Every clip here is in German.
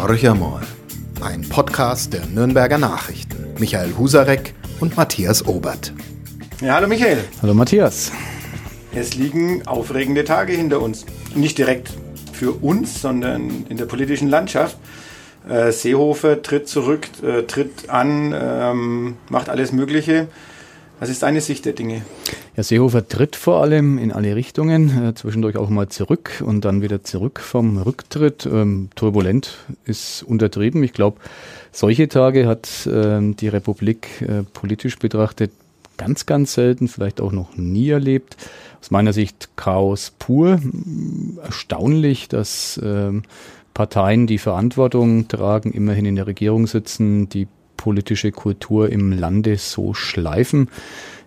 Horcher mal. Ein Podcast der Nürnberger Nachrichten. Michael Husarek und Matthias Obert. Ja, hallo Michael. Hallo Matthias. Es liegen aufregende Tage hinter uns. Nicht direkt für uns, sondern in der politischen Landschaft. Äh, Seehofer tritt zurück, äh, tritt an, ähm, macht alles Mögliche. Was ist deine Sicht der Dinge? Ja, Seehofer tritt vor allem in alle Richtungen, äh, zwischendurch auch mal zurück und dann wieder zurück vom Rücktritt. Ähm, turbulent ist untertrieben. Ich glaube, solche Tage hat ähm, die Republik äh, politisch betrachtet ganz, ganz selten, vielleicht auch noch nie erlebt. Aus meiner Sicht Chaos pur. Erstaunlich, dass ähm, Parteien, die Verantwortung tragen, immerhin in der Regierung sitzen, die politische Kultur im Lande so schleifen.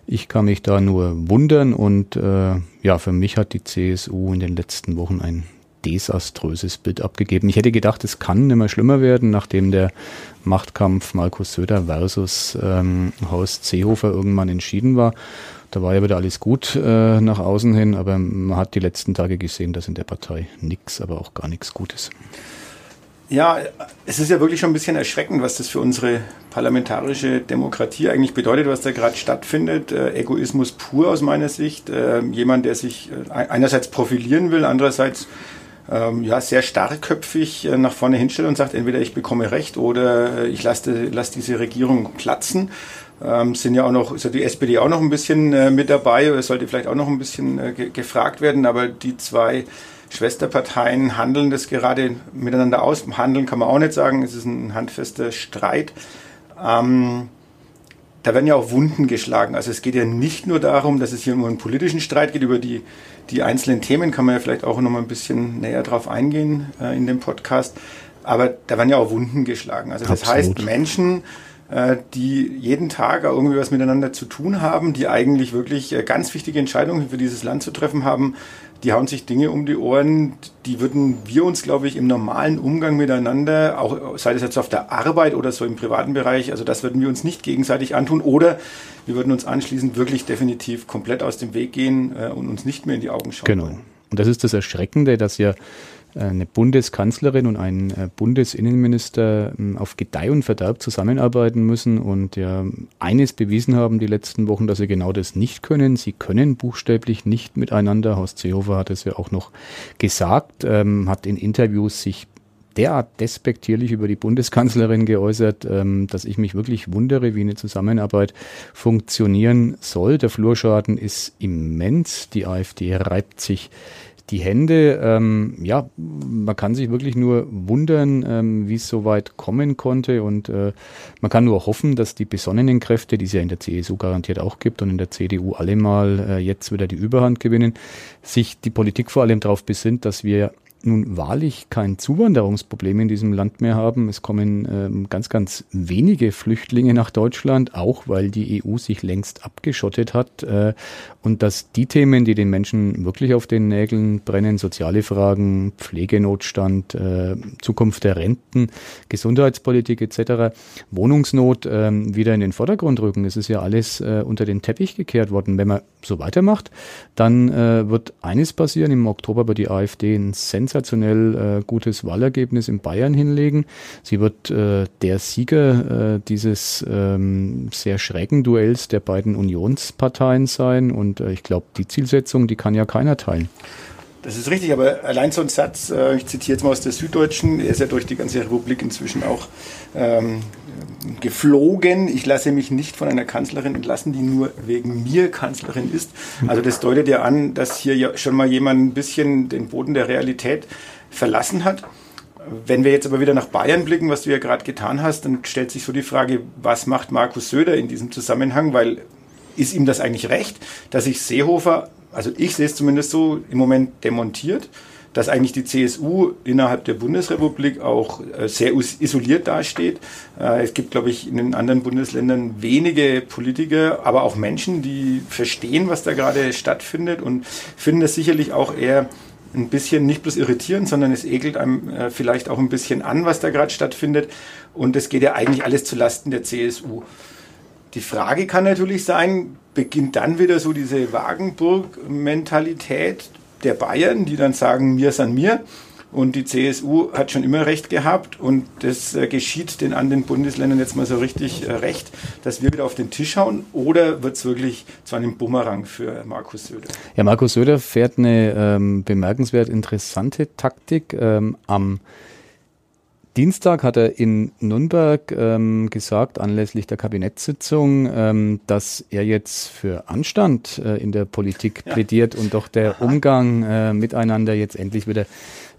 Ich kann mich da nur wundern und äh, ja, für mich hat die CSU in den letzten Wochen ein desaströses Bild abgegeben. Ich hätte gedacht, es kann nicht mehr schlimmer werden, nachdem der Machtkampf Markus Söder versus ähm, Horst Seehofer irgendwann entschieden war. Da war ja wieder alles gut äh, nach außen hin, aber man hat die letzten Tage gesehen, dass in der Partei nichts, aber auch gar nichts Gutes. Ja, es ist ja wirklich schon ein bisschen erschreckend, was das für unsere parlamentarische Demokratie eigentlich bedeutet, was da gerade stattfindet. Äh, Egoismus pur aus meiner Sicht. Äh, jemand, der sich äh, einerseits profilieren will, andererseits ähm, ja, sehr starkköpfig äh, nach vorne hinstellt und sagt, entweder ich bekomme Recht oder ich lasse, lasse diese Regierung platzen. Ähm, sind ja auch noch, ist ja die SPD auch noch ein bisschen äh, mit dabei, sollte vielleicht auch noch ein bisschen äh, ge gefragt werden, aber die zwei Schwesterparteien handeln das gerade miteinander aus. Handeln kann man auch nicht sagen, es ist ein handfester Streit. Ähm, da werden ja auch Wunden geschlagen. Also es geht ja nicht nur darum, dass es hier um einen politischen Streit geht, über die, die einzelnen Themen kann man ja vielleicht auch noch mal ein bisschen näher drauf eingehen äh, in dem Podcast. Aber da werden ja auch Wunden geschlagen. Also das Absolut. heißt, Menschen, äh, die jeden Tag irgendwie was miteinander zu tun haben, die eigentlich wirklich äh, ganz wichtige Entscheidungen für dieses Land zu treffen haben, die hauen sich Dinge um die Ohren, die würden wir uns, glaube ich, im normalen Umgang miteinander, auch sei das jetzt auf der Arbeit oder so im privaten Bereich, also das würden wir uns nicht gegenseitig antun oder wir würden uns anschließend wirklich definitiv komplett aus dem Weg gehen äh, und uns nicht mehr in die Augen schauen. Genau. Und das ist das Erschreckende, dass ja eine Bundeskanzlerin und ein äh, Bundesinnenminister ähm, auf Gedeih und Verderb zusammenarbeiten müssen und ja eines bewiesen haben die letzten Wochen, dass sie genau das nicht können. Sie können buchstäblich nicht miteinander. Horst Seehofer hat es ja auch noch gesagt, ähm, hat in Interviews sich derart despektierlich über die Bundeskanzlerin geäußert, ähm, dass ich mich wirklich wundere, wie eine Zusammenarbeit funktionieren soll. Der Flurschaden ist immens. Die AfD reibt sich die Hände. Ähm, ja, man kann sich wirklich nur wundern, ähm, wie es so weit kommen konnte. Und äh, man kann nur hoffen, dass die besonnenen Kräfte, die es ja in der CSU garantiert auch gibt und in der CDU alle mal äh, jetzt wieder die Überhand gewinnen, sich die Politik vor allem darauf besinnt, dass wir nun wahrlich kein Zuwanderungsproblem in diesem Land mehr haben. Es kommen ähm, ganz, ganz wenige Flüchtlinge nach Deutschland, auch weil die EU sich längst abgeschottet hat. Äh, und dass die Themen, die den Menschen wirklich auf den Nägeln brennen, soziale Fragen, Pflegenotstand, äh, Zukunft der Renten, Gesundheitspolitik etc., Wohnungsnot äh, wieder in den Vordergrund rücken. Es ist ja alles äh, unter den Teppich gekehrt worden. Wenn man so weitermacht, dann äh, wird eines passieren. Im Oktober wird die AfD ein Sens sensationell äh, gutes Wahlergebnis in Bayern hinlegen. Sie wird äh, der Sieger äh, dieses ähm, sehr schrägen Duells der beiden Unionsparteien sein. Und äh, ich glaube, die Zielsetzung, die kann ja keiner teilen. Das ist richtig, aber allein so ein Satz, äh, ich zitiere jetzt mal aus der Süddeutschen, er ist ja durch die ganze Republik inzwischen auch ähm, geflogen. Ich lasse mich nicht von einer Kanzlerin entlassen, die nur wegen mir Kanzlerin ist. Also das deutet ja an, dass hier ja schon mal jemand ein bisschen den Boden der Realität verlassen hat. Wenn wir jetzt aber wieder nach Bayern blicken, was du ja gerade getan hast, dann stellt sich so die Frage, was macht Markus Söder in diesem Zusammenhang? Weil ist ihm das eigentlich recht, dass sich Seehofer also ich sehe es zumindest so, im Moment demontiert, dass eigentlich die CSU innerhalb der Bundesrepublik auch äh, sehr isoliert dasteht. Äh, es gibt, glaube ich, in den anderen Bundesländern wenige Politiker, aber auch Menschen, die verstehen, was da gerade stattfindet und finden das sicherlich auch eher ein bisschen nicht bloß irritierend, sondern es ekelt einem äh, vielleicht auch ein bisschen an, was da gerade stattfindet. Und es geht ja eigentlich alles zu Lasten der CSU. Die Frage kann natürlich sein, beginnt dann wieder so diese Wagenburg-Mentalität der Bayern, die dann sagen, mir san mir. Und die CSU hat schon immer recht gehabt und das äh, geschieht den anderen Bundesländern jetzt mal so richtig äh, recht, dass wir wieder auf den Tisch hauen oder wird es wirklich zu einem Bumerang für Markus Söder? Ja, Markus Söder fährt eine ähm, bemerkenswert interessante Taktik. Ähm, am Dienstag hat er in Nürnberg ähm, gesagt, anlässlich der Kabinettssitzung, ähm, dass er jetzt für Anstand äh, in der Politik plädiert ja. und doch der Aha. Umgang äh, miteinander jetzt endlich wieder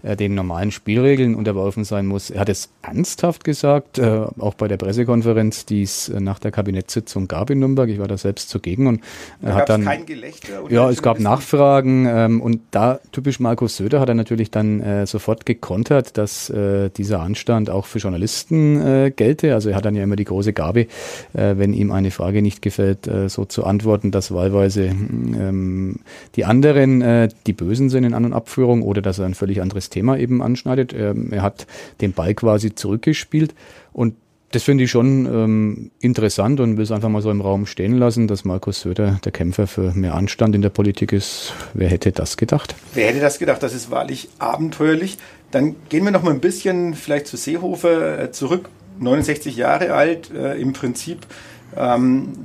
äh, den normalen Spielregeln unterworfen sein muss. Er hat es ernsthaft gesagt, äh, auch bei der Pressekonferenz, die es äh, nach der Kabinettssitzung gab in Nürnberg. Ich war da selbst zugegen und da hat dann kein Gelächter ja, es gab Nachfragen ähm, und da typisch Markus Söder hat er natürlich dann äh, sofort gekontert, dass äh, dieser Anstand auch für Journalisten äh, gelte. Also er hat dann ja immer die große Gabe, äh, wenn ihm eine Frage nicht gefällt, äh, so zu antworten, dass wahlweise ähm, die anderen äh, die Bösen sind in An- und Abführung oder dass er ein völlig anderes Thema eben anschneidet. Er, er hat den Ball quasi zurückgespielt und das finde ich schon ähm, interessant und will es einfach mal so im Raum stehen lassen, dass Markus Söder der Kämpfer für mehr Anstand in der Politik ist. Wer hätte das gedacht? Wer hätte das gedacht? Das ist wahrlich abenteuerlich. Dann gehen wir noch mal ein bisschen vielleicht zu Seehofer äh, zurück. 69 Jahre alt, äh, im Prinzip ähm,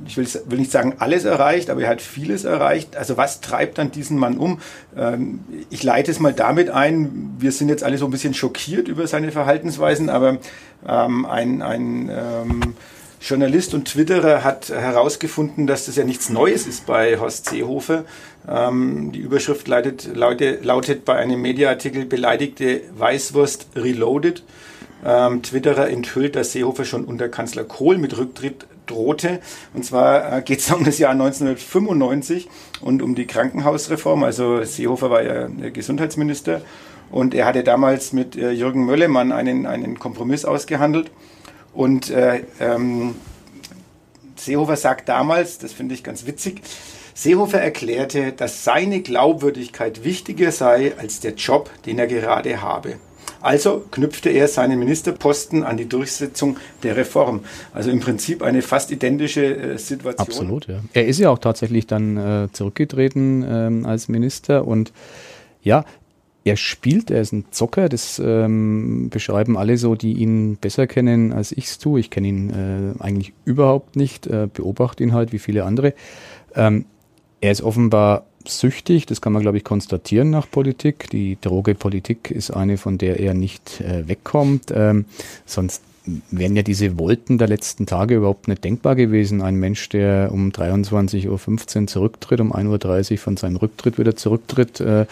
ich will, will, nicht sagen alles erreicht, aber er hat vieles erreicht. Also was treibt dann diesen Mann um? Ähm, ich leite es mal damit ein, wir sind jetzt alle so ein bisschen schockiert über seine Verhaltensweisen, aber ähm, ein, ein ähm, Journalist und Twitterer hat herausgefunden, dass das ja nichts Neues ist bei Horst Seehofer. Ähm, die Überschrift lautet, lautet, lautet bei einem Mediaartikel beleidigte Weißwurst reloaded. Ähm, Twitterer enthüllt, dass Seehofer schon unter Kanzler Kohl mit Rücktritt drohte. Und zwar äh, geht es um das Jahr 1995 und um die Krankenhausreform. Also Seehofer war ja Gesundheitsminister und er hatte damals mit äh, Jürgen Möllemann einen, einen Kompromiss ausgehandelt. Und äh, ähm, Seehofer sagt damals, das finde ich ganz witzig, Seehofer erklärte, dass seine Glaubwürdigkeit wichtiger sei als der Job, den er gerade habe. Also knüpfte er seinen Ministerposten an die Durchsetzung der Reform. Also im Prinzip eine fast identische äh, Situation. Absolut, ja. Er ist ja auch tatsächlich dann äh, zurückgetreten ähm, als Minister und ja, er spielt, er ist ein Zocker, das ähm, beschreiben alle so, die ihn besser kennen als ich es tue. Ich kenne ihn äh, eigentlich überhaupt nicht, äh, beobachte ihn halt wie viele andere. Ähm, er ist offenbar süchtig, das kann man, glaube ich, konstatieren nach Politik. Die Droge Politik ist eine, von der er nicht äh, wegkommt. Ähm, sonst wären ja diese Wolten der letzten Tage überhaupt nicht denkbar gewesen. Ein Mensch, der um 23.15 Uhr zurücktritt, um 1.30 Uhr von seinem Rücktritt wieder zurücktritt äh,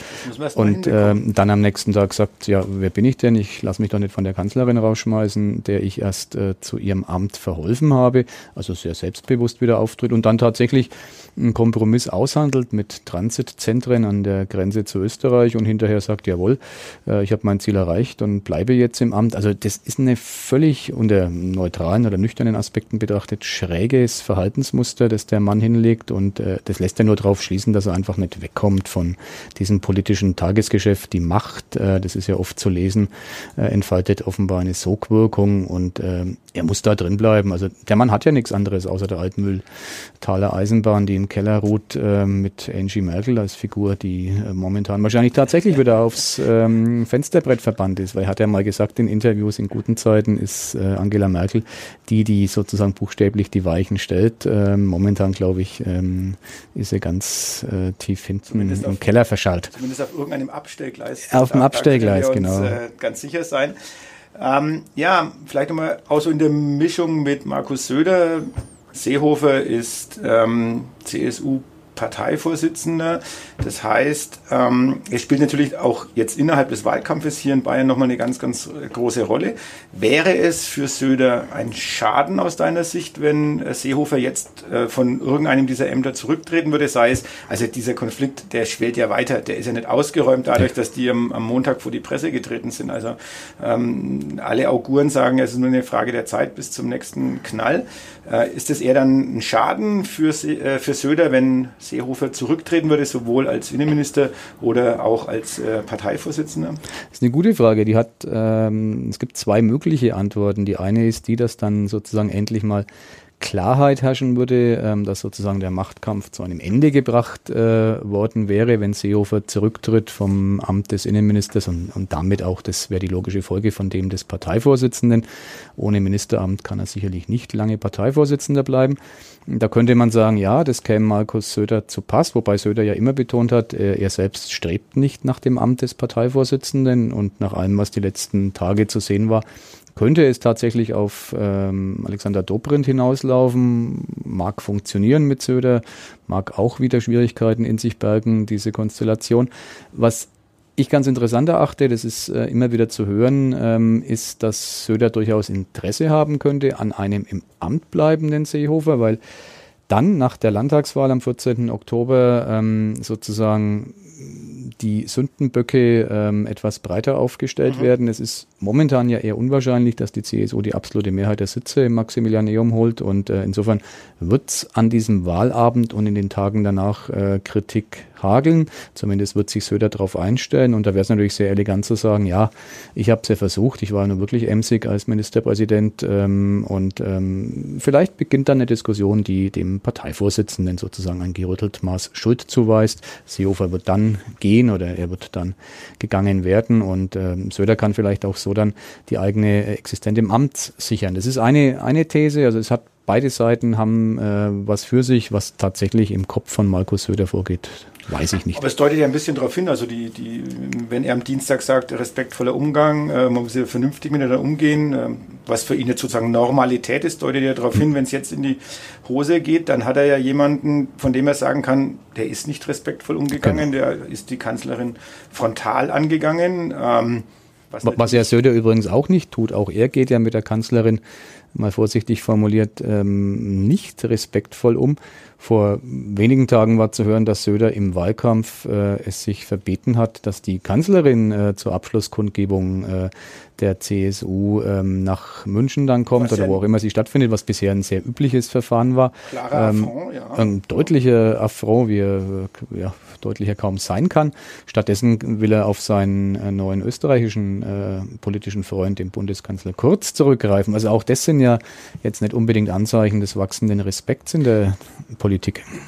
und äh, dann am nächsten Tag sagt, ja, wer bin ich denn? Ich lasse mich doch nicht von der Kanzlerin rausschmeißen, der ich erst äh, zu ihrem Amt verholfen habe, also sehr selbstbewusst wieder auftritt und dann tatsächlich einen Kompromiss aushandelt mit Transitzentren an der Grenze zu Österreich und hinterher sagt, jawohl, äh, ich habe mein Ziel erreicht und bleibe jetzt im Amt. Also das ist eine völlig unter neutralen oder nüchternen Aspekten betrachtet schräges Verhaltensmuster, das der Mann hinlegt und äh, das lässt ja nur darauf schließen, dass er einfach nicht wegkommt von diesem politischen Tagesgeschäft. Die Macht, äh, das ist ja oft zu lesen, entfaltet offenbar eine Sogwirkung und er muss da drin bleiben. Also der Mann hat ja nichts anderes außer der Altmühltaler Eisenbahn, die im Keller ruht äh, mit Angie Merkel als Figur, die äh, momentan wahrscheinlich tatsächlich wieder aufs ähm, Fensterbrett verbannt ist, weil er hat ja mal gesagt in Interviews, in guten Zeiten ist äh, Angela Merkel die, die sozusagen buchstäblich die Weichen stellt. Ähm, momentan, glaube ich, ähm, ist er ganz äh, tief hinten zumindest im auf, Keller verschallt. Zumindest auf irgendeinem Abstellgleis. Auf dem Abstellgleis, genau. Uns, äh, ganz sicher sein. Ähm, ja, vielleicht nochmal auch so in der Mischung mit Markus Söder. Seehofer ist ähm, CSU Parteivorsitzender. Das heißt, ähm, es spielt natürlich auch jetzt innerhalb des Wahlkampfes hier in Bayern nochmal eine ganz, ganz große Rolle. Wäre es für Söder ein Schaden aus deiner Sicht, wenn äh, Seehofer jetzt äh, von irgendeinem dieser Ämter zurücktreten würde? Sei es, also dieser Konflikt, der schwelt ja weiter, der ist ja nicht ausgeräumt dadurch, dass die am, am Montag vor die Presse getreten sind. Also ähm, alle Auguren sagen, es ist nur eine Frage der Zeit bis zum nächsten Knall. Äh, ist es eher dann ein Schaden für, äh, für Söder, wenn Seehofer zurücktreten würde, sowohl als Innenminister oder auch als äh, Parteivorsitzender? Das ist eine gute Frage. Die hat, ähm, es gibt zwei mögliche Antworten. Die eine ist die, dass dann sozusagen endlich mal Klarheit herrschen würde, ähm, dass sozusagen der Machtkampf zu einem Ende gebracht äh, worden wäre, wenn Seehofer zurücktritt vom Amt des Innenministers und, und damit auch, das wäre die logische Folge von dem des Parteivorsitzenden. Ohne Ministeramt kann er sicherlich nicht lange Parteivorsitzender bleiben. Da könnte man sagen, ja, das käme Markus Söder zu Pass, wobei Söder ja immer betont hat, er, er selbst strebt nicht nach dem Amt des Parteivorsitzenden und nach allem, was die letzten Tage zu sehen war, könnte es tatsächlich auf ähm, Alexander Dobrindt hinauslaufen, mag funktionieren mit Söder, mag auch wieder Schwierigkeiten in sich bergen, diese Konstellation. Was ich ganz interessant erachte, das ist äh, immer wieder zu hören, ähm, ist, dass Söder durchaus Interesse haben könnte an einem im Amt bleibenden Seehofer, weil dann nach der Landtagswahl am 14. Oktober ähm, sozusagen die Sündenböcke ähm, etwas breiter aufgestellt mhm. werden. Es ist momentan ja eher unwahrscheinlich, dass die CSU die absolute Mehrheit der Sitze im Maximilianeum holt und äh, insofern wird es an diesem Wahlabend und in den Tagen danach äh, Kritik hageln. Zumindest wird sich Söder darauf einstellen. Und da wäre es natürlich sehr elegant zu sagen, ja, ich habe es ja versucht, ich war nur wirklich emsig als Ministerpräsident. Ähm, und ähm, vielleicht beginnt dann eine Diskussion, die dem Parteivorsitzenden sozusagen ein gerüttelt Maß Schuld zuweist. Seehofer wird dann gehen oder er wird dann gegangen werden. Und ähm, Söder kann vielleicht auch so dann die eigene Existenz im Amt sichern. Das ist eine, eine These. Also es hat beide Seiten haben äh, was für sich, was tatsächlich im Kopf von Markus Söder vorgeht. Weiß ich nicht. Aber es deutet ja ein bisschen darauf hin, also die, die, wenn er am Dienstag sagt, respektvoller Umgang, äh, man muss ja vernünftig miteinander umgehen, äh, was für ihn jetzt sozusagen Normalität ist, deutet ja darauf hin, wenn es jetzt in die Hose geht, dann hat er ja jemanden, von dem er sagen kann, der ist nicht respektvoll umgegangen, genau. der ist die Kanzlerin frontal angegangen. Ähm, was, was ja Söder übrigens auch nicht tut. Auch er geht ja mit der Kanzlerin mal vorsichtig formuliert, ähm, nicht respektvoll um. Vor wenigen Tagen war zu hören, dass Söder im Wahlkampf äh, es sich verbeten hat, dass die Kanzlerin äh, zur Abschlusskundgebung äh, der CSU ähm, nach München dann kommt was oder wo auch immer sie stattfindet, was bisher ein sehr übliches Verfahren war. Klarer ähm, Affront, ja. Ein deutlicher Affront, wie er ja, deutlicher kaum sein kann. Stattdessen will er auf seinen äh, neuen österreichischen äh, politischen Freund, den Bundeskanzler Kurz, zurückgreifen. Also auch das sind ja jetzt nicht unbedingt Anzeichen des wachsenden Respekts in der Politik.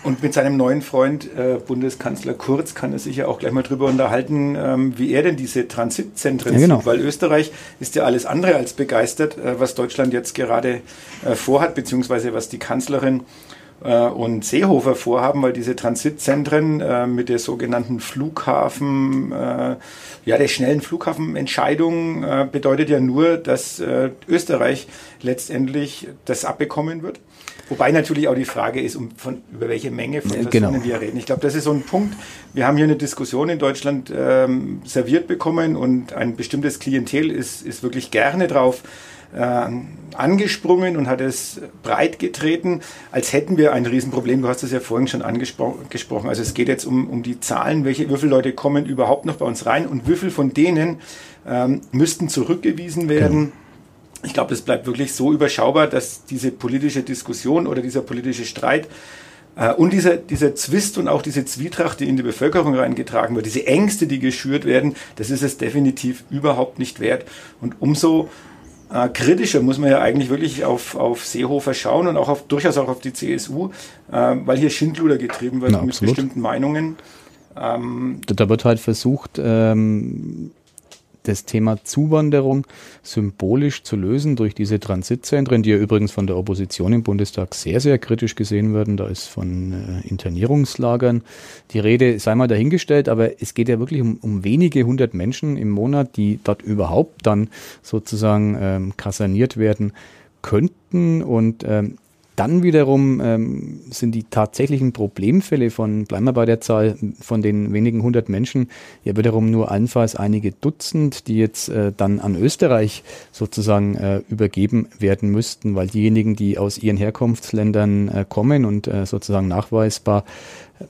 Und mit seinem neuen Freund, äh, Bundeskanzler Kurz, kann er sich ja auch gleich mal drüber unterhalten, ähm, wie er denn diese Transitzentren ja, genau. sieht, weil Österreich ist ja alles andere als begeistert, äh, was Deutschland jetzt gerade äh, vorhat, beziehungsweise was die Kanzlerin äh, und Seehofer vorhaben, weil diese Transitzentren äh, mit der sogenannten Flughafen, äh, ja, der schnellen Flughafenentscheidung äh, bedeutet ja nur, dass äh, Österreich letztendlich das abbekommen wird. Wobei natürlich auch die Frage ist, um von, über welche Menge von Personen genau. wir reden. Ich glaube, das ist so ein Punkt. Wir haben hier eine Diskussion in Deutschland ähm, serviert bekommen und ein bestimmtes Klientel ist, ist wirklich gerne drauf äh, angesprungen und hat es breit getreten, als hätten wir ein Riesenproblem. Du hast es ja vorhin schon angesprochen. Also es geht jetzt um, um die Zahlen, welche, wie viele Leute kommen überhaupt noch bei uns rein und wie viele von denen ähm, müssten zurückgewiesen werden. Genau. Ich glaube, das bleibt wirklich so überschaubar, dass diese politische Diskussion oder dieser politische Streit äh, und dieser, dieser Zwist und auch diese Zwietracht, die in die Bevölkerung reingetragen wird, diese Ängste, die geschürt werden, das ist es definitiv überhaupt nicht wert. Und umso äh, kritischer muss man ja eigentlich wirklich auf, auf Seehofer schauen und auch auf, durchaus auch auf die CSU, äh, weil hier Schindluder getrieben wird Na, mit bestimmten Meinungen. Ähm, da wird halt versucht, ähm, das Thema Zuwanderung symbolisch zu lösen durch diese Transitzentren, die ja übrigens von der Opposition im Bundestag sehr, sehr kritisch gesehen werden. Da ist von äh, Internierungslagern die Rede, sei mal dahingestellt, aber es geht ja wirklich um, um wenige hundert Menschen im Monat, die dort überhaupt dann sozusagen ähm, kaserniert werden könnten und ähm, dann wiederum ähm, sind die tatsächlichen Problemfälle von, bleiben wir bei der Zahl, von den wenigen hundert Menschen, ja wiederum nur allenfalls einige Dutzend, die jetzt äh, dann an Österreich sozusagen äh, übergeben werden müssten, weil diejenigen, die aus ihren Herkunftsländern äh, kommen und äh, sozusagen nachweisbar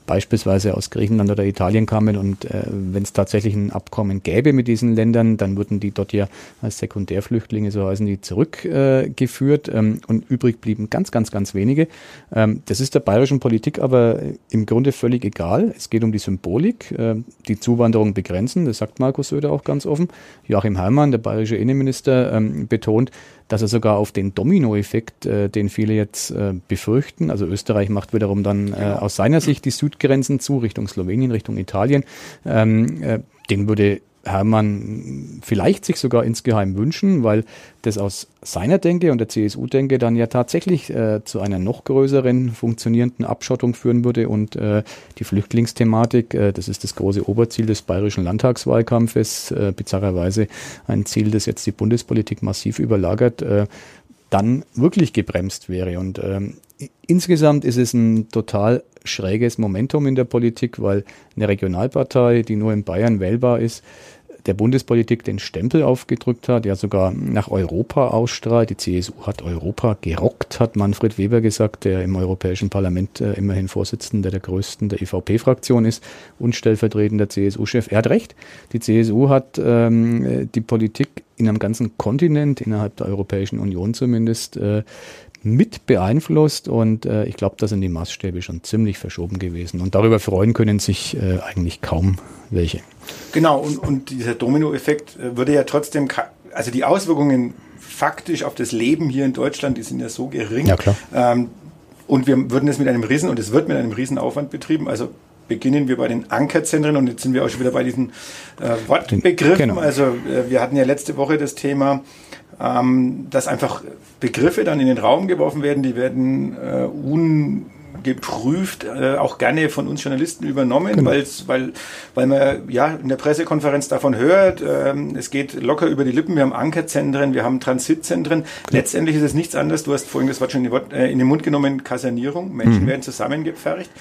beispielsweise aus Griechenland oder Italien kamen und äh, wenn es tatsächlich ein Abkommen gäbe mit diesen Ländern, dann würden die dort ja als Sekundärflüchtlinge, so heißen die, zurückgeführt äh, ähm, und übrig blieben ganz, ganz, ganz wenige. Ähm, das ist der bayerischen Politik aber im Grunde völlig egal. Es geht um die Symbolik, äh, die Zuwanderung begrenzen, das sagt Markus Söder auch ganz offen. Joachim Heimann, der bayerische Innenminister, ähm, betont, dass er sogar auf den Dominoeffekt, äh, den viele jetzt äh, befürchten, also Österreich macht wiederum dann äh, aus seiner Sicht die Südgrenzen zu, Richtung Slowenien, Richtung Italien, ähm, äh, den würde Hermann vielleicht sich sogar insgeheim wünschen, weil das aus seiner Denke und der CSU-Denke dann ja tatsächlich äh, zu einer noch größeren funktionierenden Abschottung führen würde und äh, die Flüchtlingsthematik, äh, das ist das große Oberziel des bayerischen Landtagswahlkampfes, äh, bizarrerweise ein Ziel, das jetzt die Bundespolitik massiv überlagert, äh, dann wirklich gebremst wäre. Und ähm, insgesamt ist es ein total schräges Momentum in der Politik, weil eine Regionalpartei, die nur in Bayern wählbar ist, der Bundespolitik den Stempel aufgedrückt hat, ja sogar nach Europa ausstrahlt. Die CSU hat Europa gerockt, hat Manfred Weber gesagt, der im Europäischen Parlament äh, immerhin Vorsitzender der größten der EVP-Fraktion ist und stellvertretender CSU-Chef. Er hat recht. Die CSU hat ähm, die Politik in einem ganzen Kontinent, innerhalb der Europäischen Union zumindest, äh, mit beeinflusst und äh, ich glaube, da sind die Maßstäbe schon ziemlich verschoben gewesen und darüber freuen können sich äh, eigentlich kaum welche. Genau, und, und dieser Dominoeffekt äh, würde ja trotzdem, also die Auswirkungen faktisch auf das Leben hier in Deutschland, die sind ja so gering. Ja, klar. Ähm, und wir würden es mit einem Riesen, und es wird mit einem Riesenaufwand betrieben, also beginnen wir bei den Ankerzentren und jetzt sind wir auch schon wieder bei diesen äh, Wortbegriffen. Genau. Also äh, wir hatten ja letzte Woche das Thema, ähm, dass einfach Begriffe dann in den Raum geworfen werden, die werden äh, un geprüft, äh, auch gerne von uns Journalisten übernommen, genau. weil's, weil, weil man ja in der Pressekonferenz davon hört, ähm, es geht locker über die Lippen, wir haben Ankerzentren, wir haben Transitzentren. Genau. Letztendlich ist es nichts anderes, du hast vorhin das Wort schon in, Wort, äh, in den Mund genommen, Kasernierung, Menschen mhm. werden zusammengepfercht.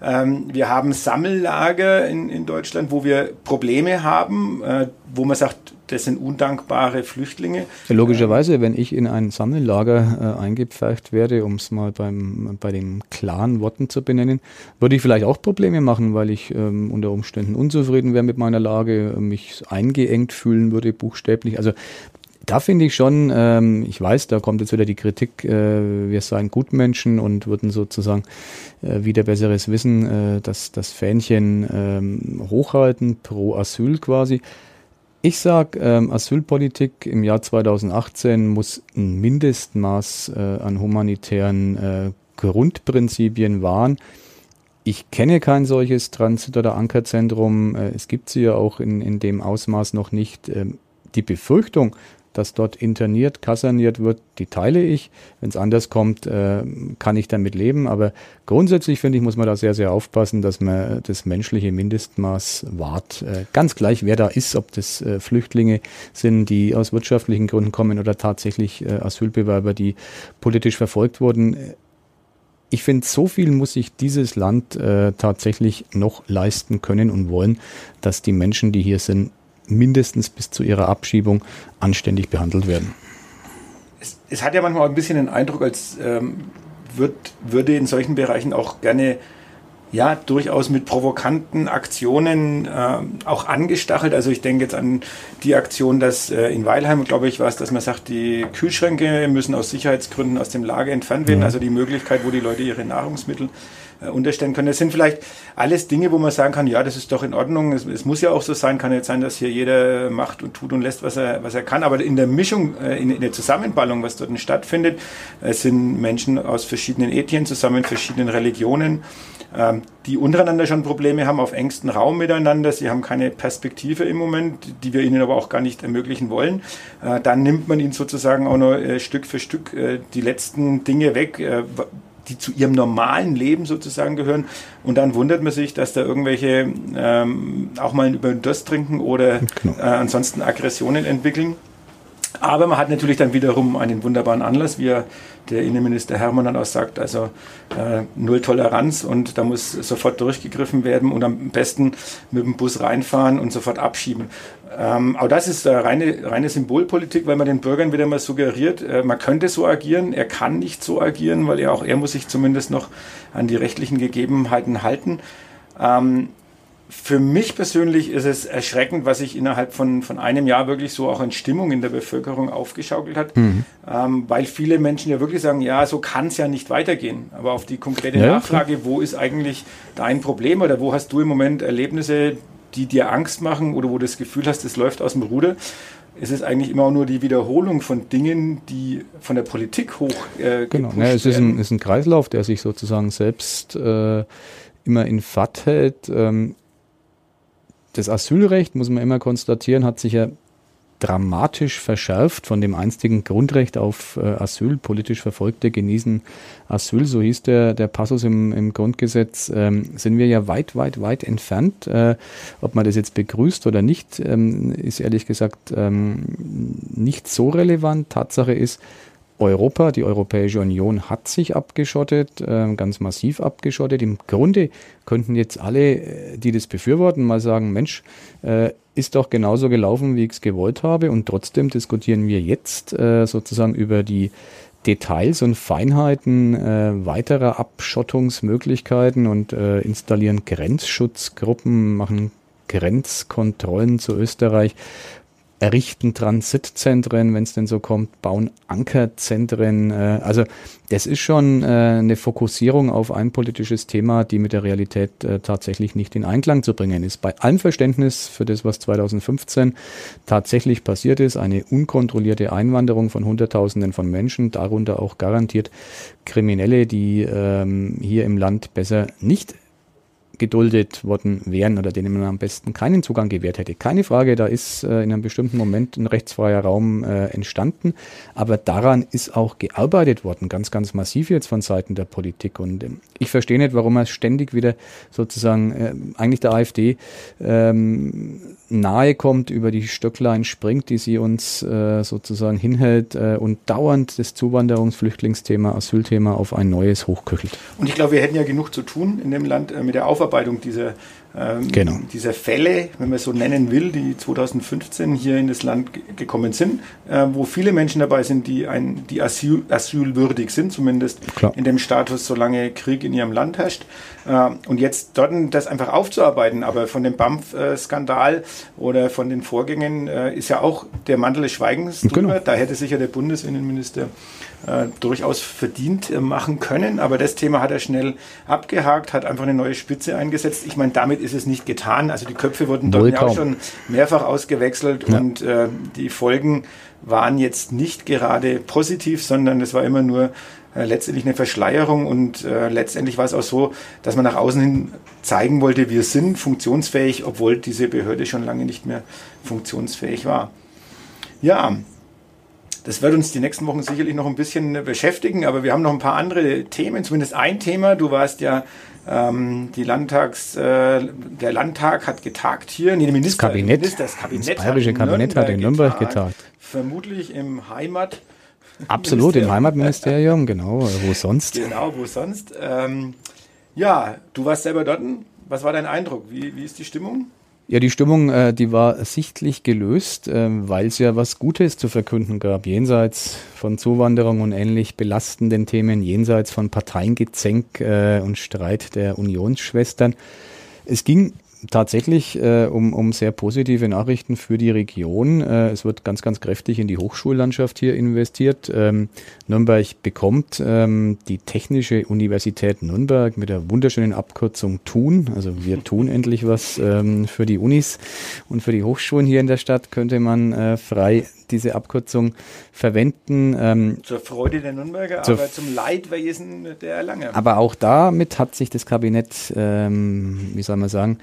Ähm, wir haben Sammellager in, in Deutschland, wo wir Probleme haben, äh, wo man sagt, das sind undankbare Flüchtlinge. logischerweise, wenn ich in ein Sammellager äh, eingepfercht werde, um es mal beim, bei den klaren Worten zu benennen, würde ich vielleicht auch Probleme machen, weil ich ähm, unter Umständen unzufrieden wäre mit meiner Lage, mich eingeengt fühlen würde, buchstäblich. Also da finde ich schon, ähm, ich weiß, da kommt jetzt wieder die Kritik, äh, wir seien Gutmenschen und würden sozusagen äh, wieder besseres Wissen, äh, das, das Fähnchen ähm, hochhalten, pro Asyl quasi. Ich sage, ähm, Asylpolitik im Jahr 2018 muss ein Mindestmaß äh, an humanitären äh, Grundprinzipien wahren. Ich kenne kein solches Transit- oder Ankerzentrum. Äh, es gibt sie ja auch in, in dem Ausmaß noch nicht. Ähm, die Befürchtung, dass dort interniert, kaserniert wird, die teile ich. Wenn es anders kommt, äh, kann ich damit leben. Aber grundsätzlich finde ich, muss man da sehr, sehr aufpassen, dass man das menschliche Mindestmaß wahrt. Äh, ganz gleich, wer da ist, ob das äh, Flüchtlinge sind, die aus wirtschaftlichen Gründen kommen oder tatsächlich äh, Asylbewerber, die politisch verfolgt wurden. Ich finde, so viel muss sich dieses Land äh, tatsächlich noch leisten können und wollen, dass die Menschen, die hier sind, mindestens bis zu ihrer Abschiebung anständig behandelt werden. Es, es hat ja manchmal auch ein bisschen den Eindruck, als ähm, wird, würde in solchen Bereichen auch gerne ja, durchaus mit provokanten Aktionen äh, auch angestachelt. Also ich denke jetzt an die Aktion, dass äh, in Weilheim, glaube ich, war es, dass man sagt, die Kühlschränke müssen aus Sicherheitsgründen aus dem Lager entfernt werden. Ja. Also die Möglichkeit, wo die Leute ihre Nahrungsmittel äh, unterstellen können. Das sind vielleicht alles Dinge, wo man sagen kann, ja, das ist doch in Ordnung. Es, es, muss ja auch so sein, kann jetzt sein, dass hier jeder macht und tut und lässt, was er, was er kann. Aber in der Mischung, äh, in, in der Zusammenballung, was dort stattfindet, es sind Menschen aus verschiedenen Ethien zusammen, verschiedenen Religionen, ähm, die untereinander schon Probleme haben auf engstem Raum miteinander. Sie haben keine Perspektive im Moment, die wir ihnen aber auch gar nicht ermöglichen wollen. Äh, dann nimmt man ihnen sozusagen auch noch Stück für Stück die letzten Dinge weg, die zu ihrem normalen Leben sozusagen gehören. Und dann wundert man sich, dass da irgendwelche ähm, auch mal über den Durst trinken oder genau. äh, ansonsten Aggressionen entwickeln. Aber man hat natürlich dann wiederum einen wunderbaren Anlass, wie der Innenminister Hermann dann auch sagt, also äh, null Toleranz und da muss sofort durchgegriffen werden und am besten mit dem Bus reinfahren und sofort abschieben. Ähm, aber das ist äh, reine, reine Symbolpolitik, weil man den Bürgern wieder mal suggeriert, äh, man könnte so agieren, er kann nicht so agieren, weil er auch er muss sich zumindest noch an die rechtlichen Gegebenheiten halten. Ähm, für mich persönlich ist es erschreckend, was sich innerhalb von, von einem Jahr wirklich so auch in Stimmung in der Bevölkerung aufgeschaukelt hat, mhm. ähm, weil viele Menschen ja wirklich sagen, ja, so kann es ja nicht weitergehen. Aber auf die konkrete ja, Nachfrage, klar. wo ist eigentlich dein Problem oder wo hast du im Moment Erlebnisse, die dir Angst machen oder wo du das Gefühl hast, es läuft aus dem Ruder, ist es eigentlich immer nur die Wiederholung von Dingen, die von der Politik hoch. Äh, genau, ja, es ist ein, ist ein, Kreislauf, der sich sozusagen selbst äh, immer in Fahrt hält. Ähm, das Asylrecht, muss man immer konstatieren, hat sich ja dramatisch verschärft von dem einstigen Grundrecht auf äh, Asyl. Politisch Verfolgte genießen Asyl, so hieß der, der Passus im, im Grundgesetz, ähm, sind wir ja weit, weit, weit entfernt. Äh, ob man das jetzt begrüßt oder nicht, ähm, ist ehrlich gesagt ähm, nicht so relevant. Tatsache ist, Europa, die Europäische Union hat sich abgeschottet, äh, ganz massiv abgeschottet. Im Grunde könnten jetzt alle, äh, die das befürworten, mal sagen, Mensch, äh, ist doch genauso gelaufen, wie ich es gewollt habe. Und trotzdem diskutieren wir jetzt äh, sozusagen über die Details und Feinheiten weiterer Abschottungsmöglichkeiten und installieren Grenzschutzgruppen, machen Grenzkontrollen zu Österreich errichten Transitzentren, wenn es denn so kommt, bauen Ankerzentren. Äh, also das ist schon äh, eine Fokussierung auf ein politisches Thema, die mit der Realität äh, tatsächlich nicht in Einklang zu bringen ist. Bei allem Verständnis für das, was 2015 tatsächlich passiert ist, eine unkontrollierte Einwanderung von Hunderttausenden von Menschen, darunter auch garantiert Kriminelle, die ähm, hier im Land besser nicht geduldet worden wären oder denen man am besten keinen Zugang gewährt hätte. Keine Frage, da ist äh, in einem bestimmten Moment ein rechtsfreier Raum äh, entstanden, aber daran ist auch gearbeitet worden, ganz, ganz massiv jetzt von Seiten der Politik. Und ähm, ich verstehe nicht, warum er ständig wieder sozusagen äh, eigentlich der AfD ähm, nahe kommt, über die Stöcklein springt, die sie uns äh, sozusagen hinhält äh, und dauernd das Zuwanderungs-, Flüchtlingsthema, Asylthema auf ein neues hochköchelt. Und ich glaube, wir hätten ja genug zu tun in dem Land äh, mit der Aufarbeitung dieser ähm, genau. dieser Fälle, wenn man so nennen will, die 2015 hier in das Land gekommen sind, äh, wo viele Menschen dabei sind, die, ein, die Asyl, asylwürdig sind, zumindest Klar. in dem Status, solange Krieg in ihrem Land herrscht. Äh, und jetzt dort das einfach aufzuarbeiten, aber von dem BAMF-Skandal oder von den Vorgängen äh, ist ja auch der Mantel des Schweigens drüber. Genau. Da hätte sich ja der Bundesinnenminister äh, durchaus verdient äh, machen können. Aber das Thema hat er schnell abgehakt, hat einfach eine neue Spitze eingesetzt. Ich meine, damit ist es nicht getan. Also die Köpfe wurden dort ja auch schon mehrfach ausgewechselt ja. und äh, die Folgen waren jetzt nicht gerade positiv, sondern es war immer nur äh, letztendlich eine Verschleierung und äh, letztendlich war es auch so, dass man nach außen hin zeigen wollte, wir sind funktionsfähig, obwohl diese Behörde schon lange nicht mehr funktionsfähig war. Ja, das wird uns die nächsten Wochen sicherlich noch ein bisschen beschäftigen, aber wir haben noch ein paar andere Themen, zumindest ein Thema. Du warst ja ähm, die Landtags, äh, der Landtag hat getagt hier, nee, Minister, das Kabinett, Minister, das, Kabinett das bayerische Kabinett hat in Nürnberg getagt. getagt. Vermutlich im Heimat. Absolut, im Heimatministerium, genau. Wo sonst? Genau, wo sonst. Ähm, ja, du warst selber dort. Was war dein Eindruck? Wie, wie ist die Stimmung? Ja, die Stimmung, äh, die war sichtlich gelöst, äh, weil es ja was Gutes zu verkünden gab, jenseits von Zuwanderung und ähnlich belastenden Themen, jenseits von Parteiengezänk äh, und Streit der Unionsschwestern. Es ging tatsächlich äh, um, um sehr positive Nachrichten für die Region. Äh, es wird ganz, ganz kräftig in die Hochschullandschaft hier investiert. Ähm, Nürnberg bekommt ähm, die Technische Universität Nürnberg mit der wunderschönen Abkürzung TUN. Also wir tun endlich was ähm, für die Unis und für die Hochschulen hier in der Stadt könnte man äh, frei diese Abkürzung verwenden. Ähm, zur Freude der Nürnberger, aber zum Leidwesen der Erlanger. Aber auch damit hat sich das Kabinett, ähm, wie soll man sagen,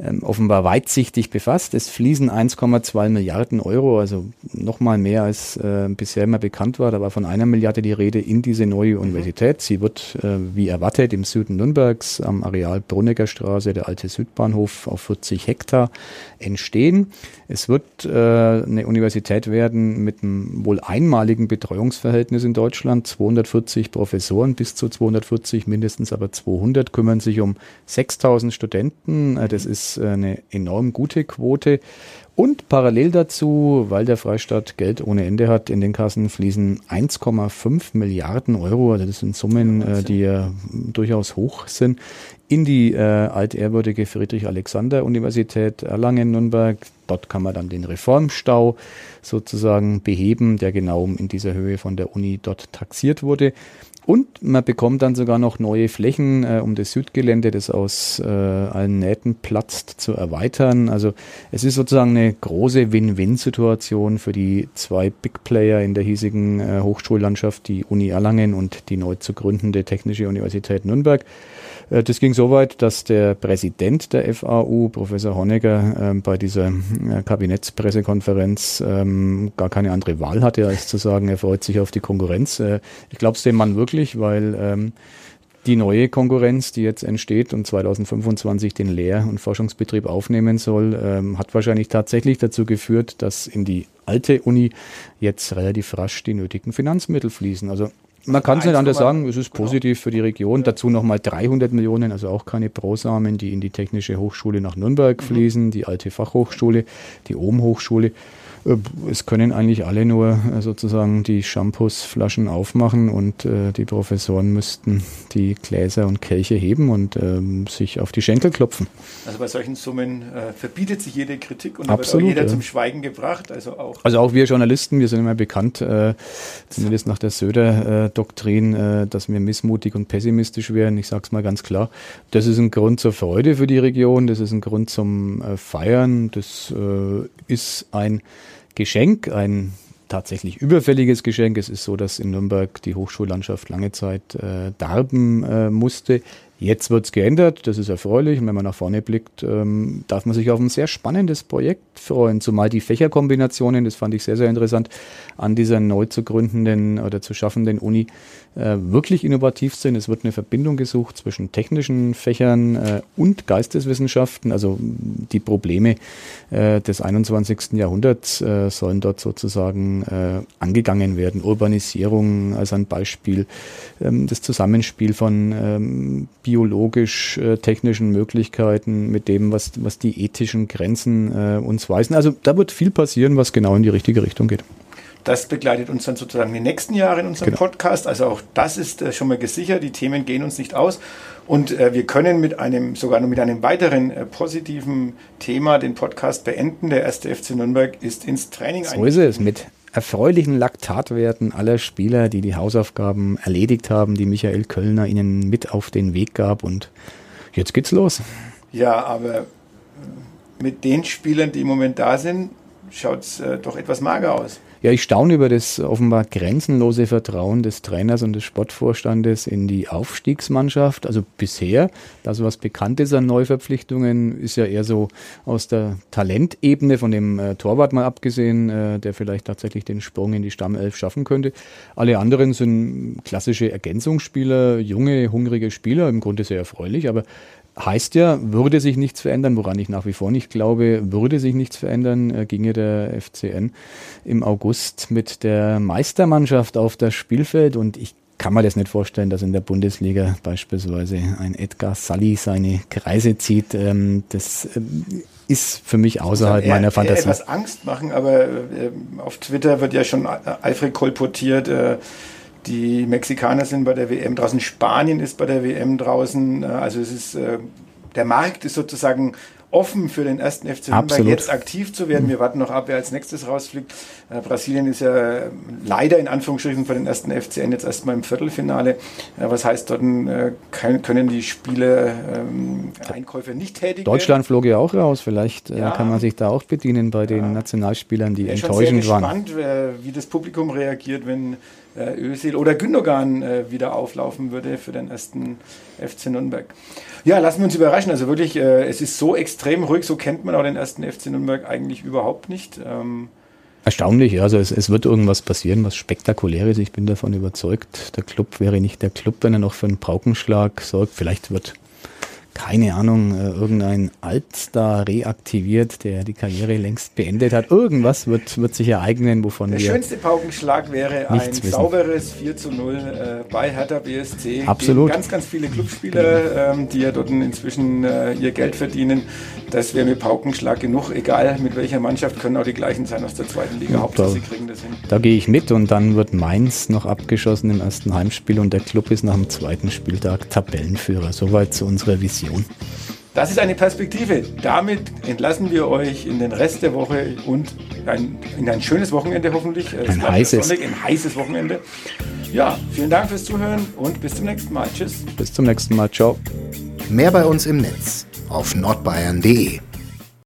ähm, offenbar weitsichtig befasst. Es fließen 1,2 Milliarden Euro, also nochmal mehr als äh, bisher immer bekannt war. Da war von einer Milliarde die Rede in diese neue mhm. Universität. Sie wird, äh, wie erwartet, im Süden Nürnbergs am Areal Brunnecker Straße, der alte Südbahnhof, auf 40 Hektar entstehen. Es wird äh, eine Universität werden mit einem wohl einmaligen Betreuungsverhältnis in Deutschland. 240 Professoren, bis zu 240, mindestens aber 200 kümmern sich um 6000 Studenten. Äh, das ist ist eine enorm gute Quote. Und parallel dazu, weil der Freistaat Geld ohne Ende hat, in den Kassen fließen 1,5 Milliarden Euro, also das sind Summen, äh, die ja durchaus hoch sind, in die äh, altehrwürdige Friedrich-Alexander-Universität Erlangen-Nürnberg. Dort kann man dann den Reformstau sozusagen beheben, der genau in dieser Höhe von der Uni dort taxiert wurde. Und man bekommt dann sogar noch neue Flächen, äh, um das Südgelände, das aus äh, allen Nähten platzt, zu erweitern. Also es ist sozusagen eine große Win-Win-Situation für die zwei Big Player in der hiesigen äh, Hochschullandschaft, die Uni Erlangen und die neu zu gründende Technische Universität Nürnberg. Äh, das ging so weit, dass der Präsident der FAU, Professor Honegger, ähm, bei dieser äh, Kabinettspressekonferenz ähm, gar keine andere Wahl hatte, als zu sagen, er freut sich auf die Konkurrenz. Äh, ich glaube es dem Mann wirklich, weil ähm, die neue Konkurrenz, die jetzt entsteht und 2025 den Lehr- und Forschungsbetrieb aufnehmen soll, hat wahrscheinlich tatsächlich dazu geführt, dass in die alte Uni jetzt relativ rasch die nötigen Finanzmittel fließen. Also man kann es nicht anders sagen, es ist genau. positiv für die Region. Dazu nochmal 300 Millionen, also auch keine Brosamen, die in die Technische Hochschule nach Nürnberg mhm. fließen, die alte Fachhochschule, die Ohm-Hochschule. Äh, es können eigentlich alle nur äh, sozusagen die Shampoosflaschen aufmachen und äh, die Professoren müssten die Gläser und Kelche heben und ähm, sich auf die Schenkel klopfen. Also bei solchen Summen äh, verbietet sich jede Kritik und Absolut, wird auch jeder ja. zum Schweigen gebracht. Also auch, also auch wir Journalisten, wir sind immer bekannt, äh, zumindest nach der Söder-Doktrin, äh, dass wir missmutig und pessimistisch wären. Ich sage es mal ganz klar. Das ist ein Grund zur Freude für die Region, das ist ein Grund zum Feiern, das ist ein Geschenk, ein tatsächlich überfälliges Geschenk. Es ist so, dass in Nürnberg die Hochschullandschaft lange Zeit äh, darben äh, musste. Jetzt wird es geändert, das ist erfreulich. Und wenn man nach vorne blickt, ähm, darf man sich auf ein sehr spannendes Projekt freuen. Zumal die Fächerkombinationen, das fand ich sehr, sehr interessant, an dieser neu zu gründenden oder zu schaffenden Uni äh, wirklich innovativ sind. Es wird eine Verbindung gesucht zwischen technischen Fächern äh, und Geisteswissenschaften. Also die Probleme äh, des 21. Jahrhunderts äh, sollen dort sozusagen äh, angegangen werden. Urbanisierung als ein Beispiel, ähm, das Zusammenspiel von ähm, biologisch-technischen äh, Möglichkeiten mit dem, was, was die ethischen Grenzen uns weisen. Also da wird viel passieren, was genau in die richtige Richtung geht. Das begleitet uns dann sozusagen die nächsten Jahre in unserem genau. Podcast. Also auch das ist äh, schon mal gesichert. Die Themen gehen uns nicht aus. Und äh, wir können mit einem, sogar noch mit einem weiteren äh, positiven Thema den Podcast beenden. Der erste FC Nürnberg ist ins Training So ist es mit erfreulichen Laktatwerten aller Spieler, die die Hausaufgaben erledigt haben, die Michael Kölner ihnen mit auf den Weg gab. Und jetzt geht's los. Ja, aber mit den Spielern, die im Moment da sind, schaut es äh, doch etwas mager aus. Ja, ich staune über das offenbar grenzenlose Vertrauen des Trainers und des Sportvorstandes in die Aufstiegsmannschaft. Also bisher, das was bekannt ist an Neuverpflichtungen, ist ja eher so aus der Talentebene von dem äh, Torwart mal abgesehen, äh, der vielleicht tatsächlich den Sprung in die Stammelf schaffen könnte. Alle anderen sind klassische Ergänzungsspieler, junge, hungrige Spieler, im Grunde sehr erfreulich, aber heißt ja, würde sich nichts verändern, woran ich nach wie vor nicht glaube, würde sich nichts verändern, äh, ginge der FCN im August mit der Meistermannschaft auf das Spielfeld und ich kann mir das nicht vorstellen, dass in der Bundesliga beispielsweise ein Edgar Sully seine Kreise zieht. Ähm, das ähm, ist für mich außerhalb eher, meiner Fantasie. Etwas Angst machen, aber äh, auf Twitter wird ja schon eifrig kolportiert, äh, die Mexikaner sind bei der WM draußen, Spanien ist bei der WM draußen. Äh, also es ist, äh, der Markt ist sozusagen offen für den ersten FC Nürnberg jetzt aktiv zu werden. Wir warten noch ab, wer als nächstes rausfliegt. Äh, Brasilien ist ja leider in Anführungsstrichen für den ersten FCN jetzt erstmal im Viertelfinale. was heißt, dort können die Spiele ähm, Einkäufe nicht tätigen. Deutschland flog ja auch raus. Vielleicht ja. kann man sich da auch bedienen bei den ja. Nationalspielern, die enttäuschend waren. Ich bin gespannt, wie das Publikum reagiert, wenn äh, Özil oder Gündogan äh, wieder auflaufen würde für den ersten FC Nürnberg. Ja, lassen wir uns überraschen. Also wirklich, äh, es ist so extrem ruhig, so kennt man auch den ersten FC Nürnberg eigentlich überhaupt nicht. Ähm, Erstaunlich. Also es, es, wird irgendwas passieren, was spektakuläres. Ich bin davon überzeugt. Der Club wäre nicht der Club, wenn er noch für einen Paukenschlag sorgt. Vielleicht wird keine Ahnung, äh, irgendein Altstar reaktiviert, der die Karriere längst beendet hat. Irgendwas wird, wird sich ereignen, wovon Der wir. Der schönste Paukenschlag wäre ein wissen. sauberes 4 zu 0 äh, bei Hertha BSC. Absolut. Ganz, ganz viele Clubspieler, ähm, die ja dort inzwischen äh, ihr Geld verdienen. Das wäre mit Paukenschlag genug. Egal mit welcher Mannschaft, können auch die gleichen sein aus der zweiten Liga. Hauptsache, sie kriegen das hin. Da gehe ich mit und dann wird Mainz noch abgeschossen im ersten Heimspiel und der Club ist nach dem zweiten Spieltag Tabellenführer. Soweit zu unserer Vision. Das ist eine Perspektive. Damit entlassen wir euch in den Rest der Woche und ein, in ein schönes Wochenende hoffentlich. ein heißes. Sonntag, ein heißes Wochenende. Ja, vielen Dank fürs Zuhören und bis zum nächsten Mal. Tschüss. Bis zum nächsten Mal. Ciao. Mehr bei uns im Netz auf nordbayern.de.